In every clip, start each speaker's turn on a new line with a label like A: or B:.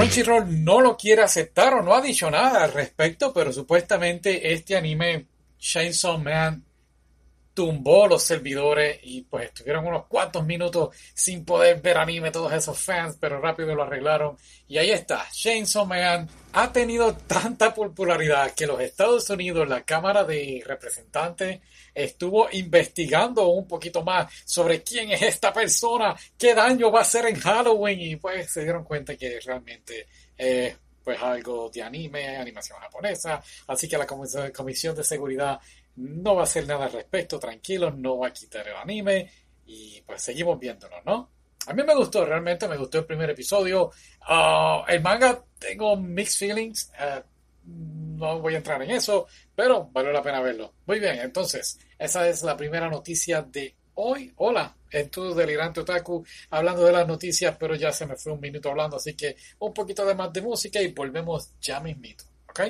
A: Crunchyroll no lo quiere aceptar o no ha dicho nada al respecto, pero supuestamente este anime Chainsaw Man tumbó los servidores y pues estuvieron unos cuantos minutos sin poder ver anime todos esos fans, pero rápido lo arreglaron. Y ahí está, Chainsaw Man ha tenido tanta popularidad que los Estados Unidos, la Cámara de Representantes estuvo investigando un poquito más sobre quién es esta persona, qué daño va a hacer en Halloween y pues se dieron cuenta que realmente es pues algo de anime, animación japonesa, así que la Comisión de Seguridad no va a hacer nada al respecto, tranquilos, no va a quitar el anime y pues seguimos viéndolo, ¿no? A mí me gustó, realmente me gustó el primer episodio. Ah, el manga tengo mixed feelings. Eh, no voy a entrar en eso, pero vale la pena verlo. Muy bien, entonces, esa es la primera noticia de hoy. Hola, en tu delirante otaku, hablando de las noticias, pero ya se me fue un minuto hablando, así que un poquito de más de música y volvemos ya mismito, ¿ok?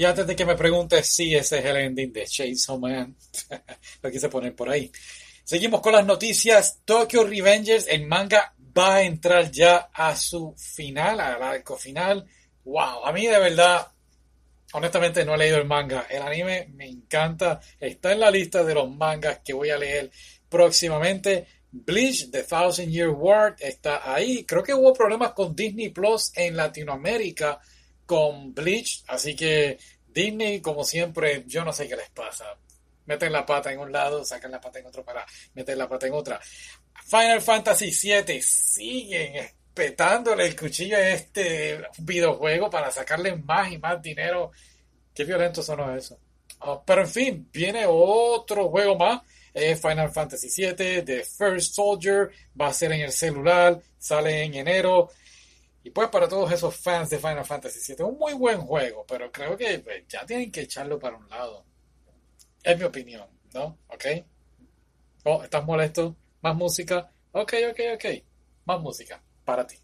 A: Y antes de que me preguntes si ese es el ending de Chainsaw Man, lo quise poner por ahí. Seguimos con las noticias. Tokyo Revengers, el manga va a entrar ya a su final, al arco final. Wow, a mí de verdad, honestamente no he leído el manga. El anime me encanta, está en la lista de los mangas que voy a leer próximamente.
B: Bleach, The Thousand Year War está ahí. Creo que hubo problemas con Disney Plus en Latinoamérica con Bleach, así que Disney, como siempre, yo no sé qué les pasa. Meten la pata en un lado, sacan la pata en otro para meter la pata en otra. Final Fantasy VII siguen espetándole el cuchillo a este videojuego para sacarle más y más dinero. Qué violentos son eso. Ah, pero en fin, viene otro juego más Final Fantasy VII, The First Soldier, va a ser en el celular, sale en enero. Y pues para todos esos fans de Final Fantasy VII, un muy buen juego, pero creo que pues, ya tienen que echarlo para un lado. Es mi opinión, ¿no? ¿Ok? Oh, ¿estás molesto? ¿Más música? Ok, ok, ok. Más música para ti.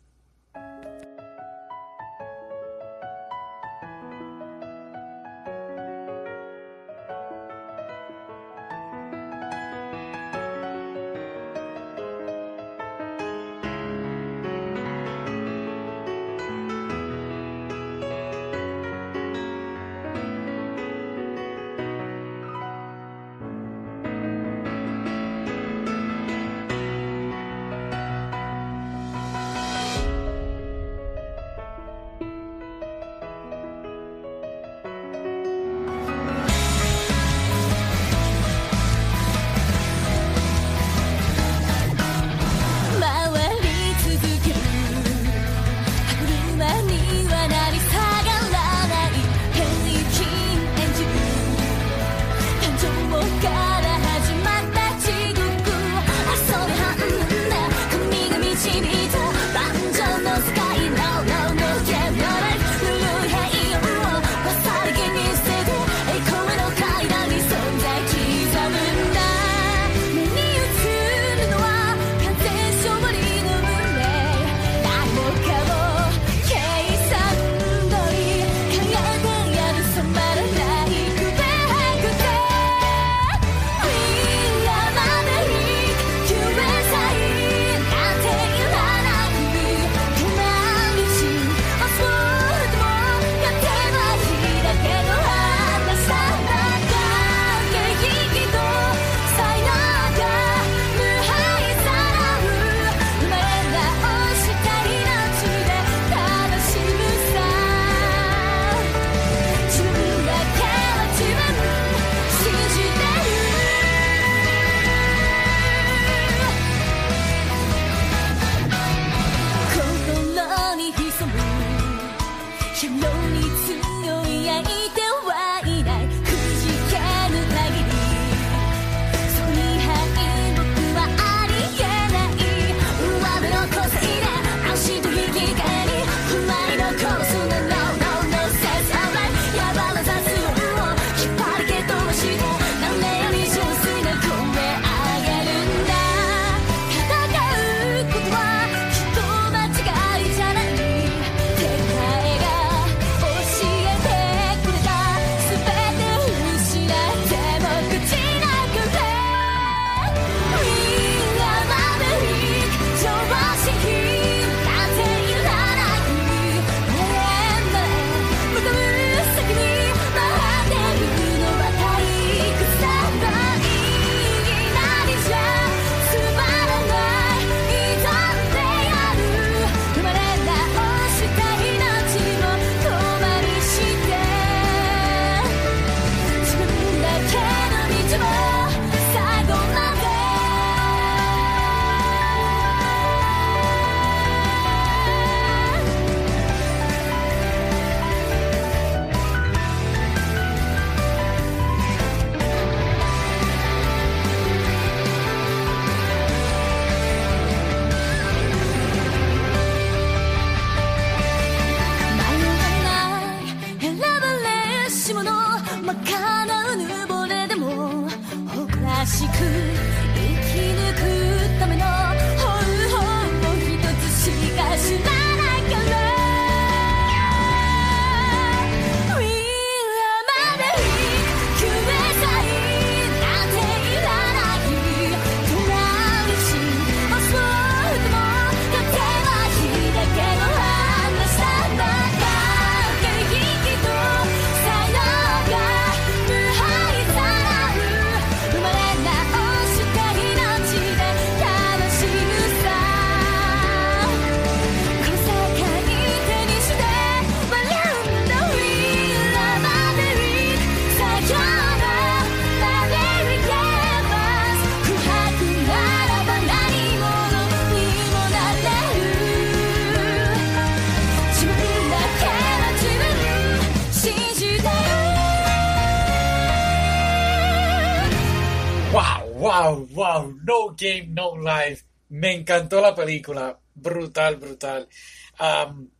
C: Me encantó la película. Brutal, brutal.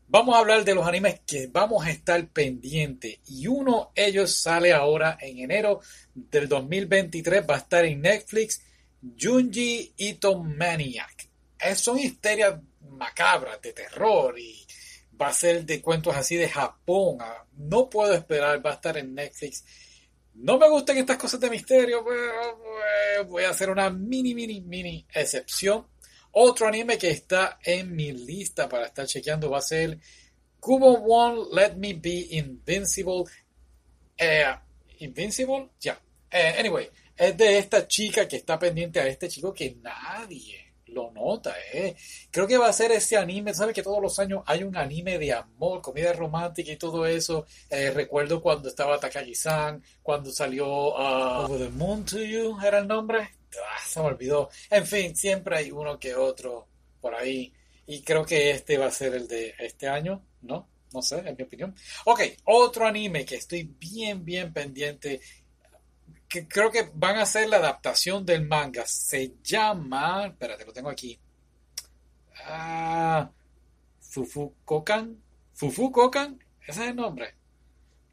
C: vamos a hablar de los animes que vamos a estar pendientes. Y uno, ellos sale ahora en enero del 2023. Va a estar en Netflix. Junji Ito Maniac. son histerias macabras de terror y va a ser de cuentos así de Japón. Ah, no puedo esperar, va a estar en Netflix. No me gustan estas cosas de misterio, pero pues, voy a hacer una mini, mini, mini excepción. Otro anime que está en mi lista para estar chequeando va a ser Kubo One Let Me Be Invincible. Eh, Invincible, ya. Eh, anyway, es de esta chica que está pendiente a este chico que nadie lo nota, ¿eh? Creo que va a ser ese anime, ¿sabes que todos los años hay un anime de amor, comida romántica y todo eso? Eh, recuerdo cuando estaba Takagi-san, cuando salió uh, Over the Moon to You, ¿era el nombre? Ah, se me olvidó. En fin, siempre hay uno que otro por ahí. Y creo que este va a ser el de este año, ¿no? No sé, en mi opinión. Ok, otro anime que estoy bien, bien pendiente que creo que van a hacer la adaptación del manga. Se llama, espérate, lo tengo aquí. Ah, Fufukokan. Fufukokan, ese es el nombre.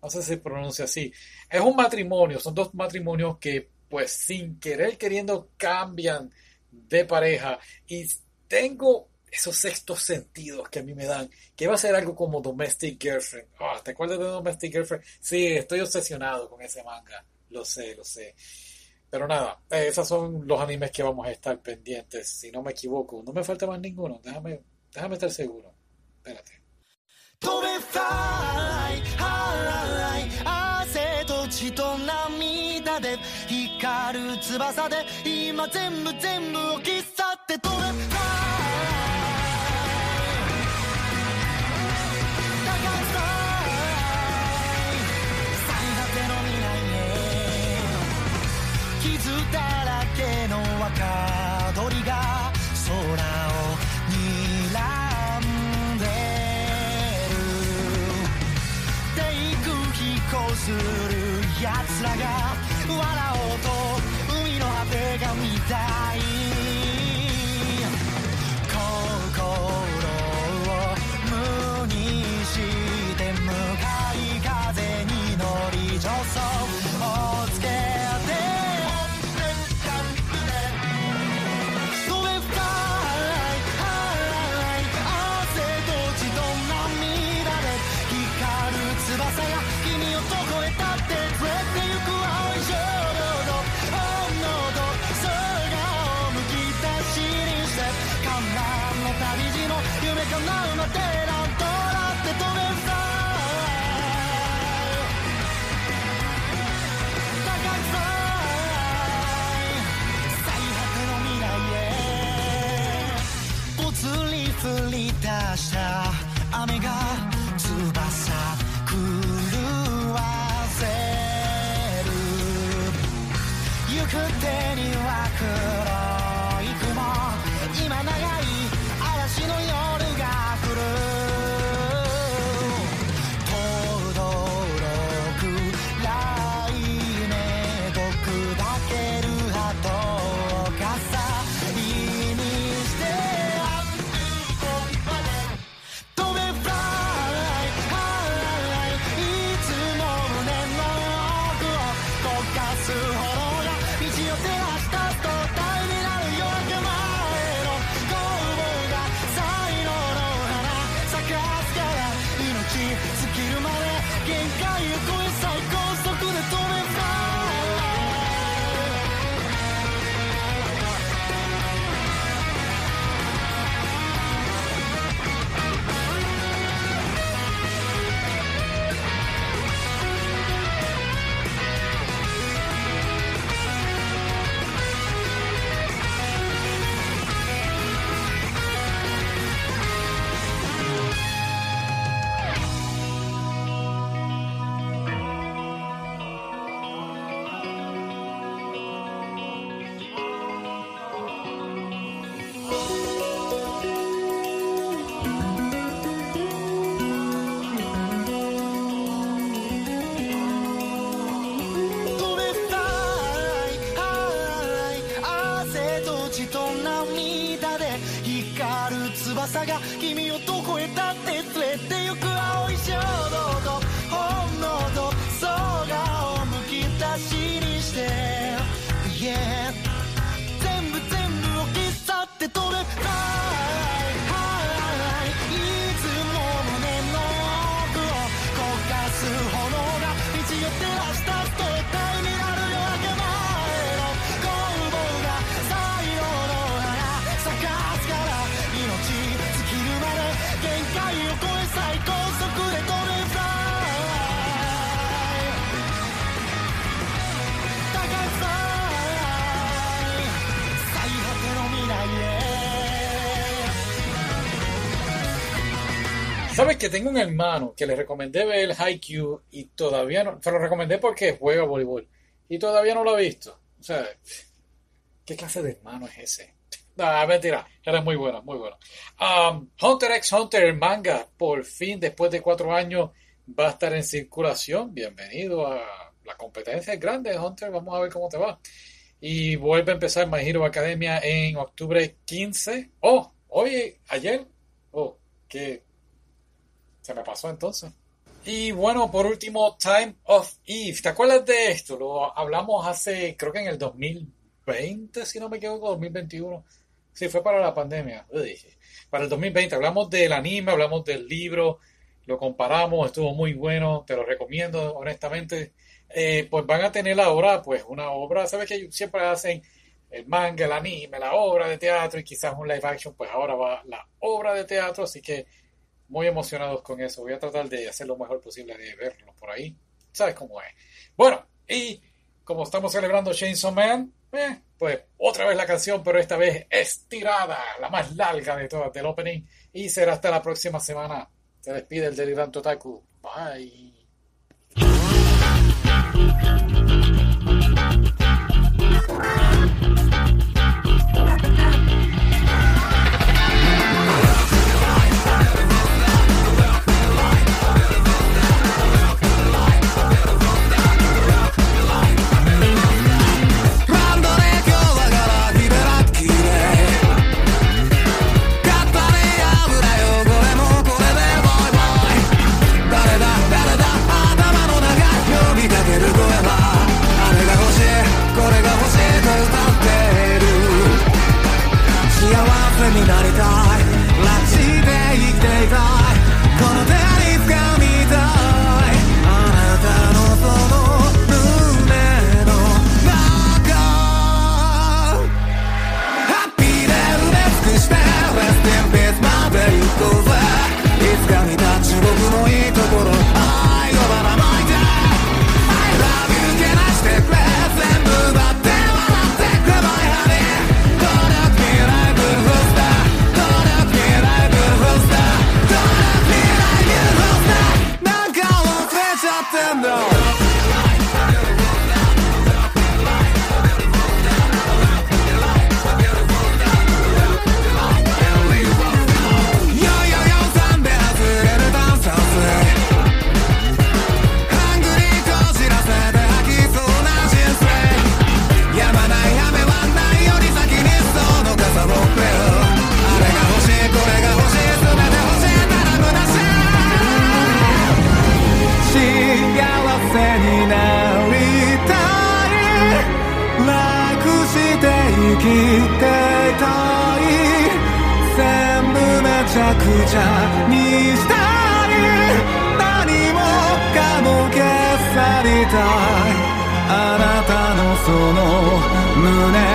C: No sé si se pronuncia así. Es un matrimonio, son dos matrimonios que pues sin querer queriendo cambian de pareja y tengo esos sextos sentidos que a mí me dan, que va a ser algo como Domestic Girlfriend. Ah, ¿Te acuerdas de Domestic Girlfriend? Sí, estoy obsesionado con ese manga. Lo sé, lo sé. Pero nada, eh, esos son los animes que vamos a estar pendientes, si no me equivoco. No me falta más ninguno, déjame, déjame estar seguro. Espérate. る翼で今全部全部を切っ去って飛べたい傷だらけの若鳥が空をする奴らが die. さが君をどこへ出
B: Sabes que tengo un hermano que le recomendé ver el Haikyuu y todavía no. Se lo recomendé porque juega voleibol y todavía no lo ha visto. O sea, ¿qué clase de hermano es ese? No, mentira, era muy bueno, muy bueno. Um, Hunter x Hunter, manga, por fin, después de cuatro años, va a estar en circulación. Bienvenido a la competencia grande, Hunter. Vamos a ver cómo te va. Y vuelve a empezar My Hero Academia en octubre 15. Oh, hoy, ayer. Oh, que se me pasó entonces. Y bueno, por último, Time of Eve. ¿Te acuerdas de esto? Lo hablamos hace, creo que en el 2020, si no me equivoco, 2021. Sí, fue para la pandemia. Uy, Para el 2020 hablamos del anime, hablamos del libro, lo comparamos, estuvo muy bueno, te lo recomiendo honestamente. Eh, pues van a tener ahora, pues una obra, ¿sabes que siempre hacen el manga, el anime, la obra de teatro y quizás un live action, pues ahora va la obra de teatro, así que muy emocionados con eso. Voy a tratar de hacer lo mejor posible de verlo por ahí. ¿Sabes cómo es? Bueno, y como estamos celebrando Chainsaw Man, eh, pues otra vez la canción, pero esta vez estirada, la más larga de todas del opening. Y será hasta la próxima semana. Se despide el delirante Otaku. Bye.
D: きてたい全部めちゃくちゃにしたい何もかも消されたいあなたのその胸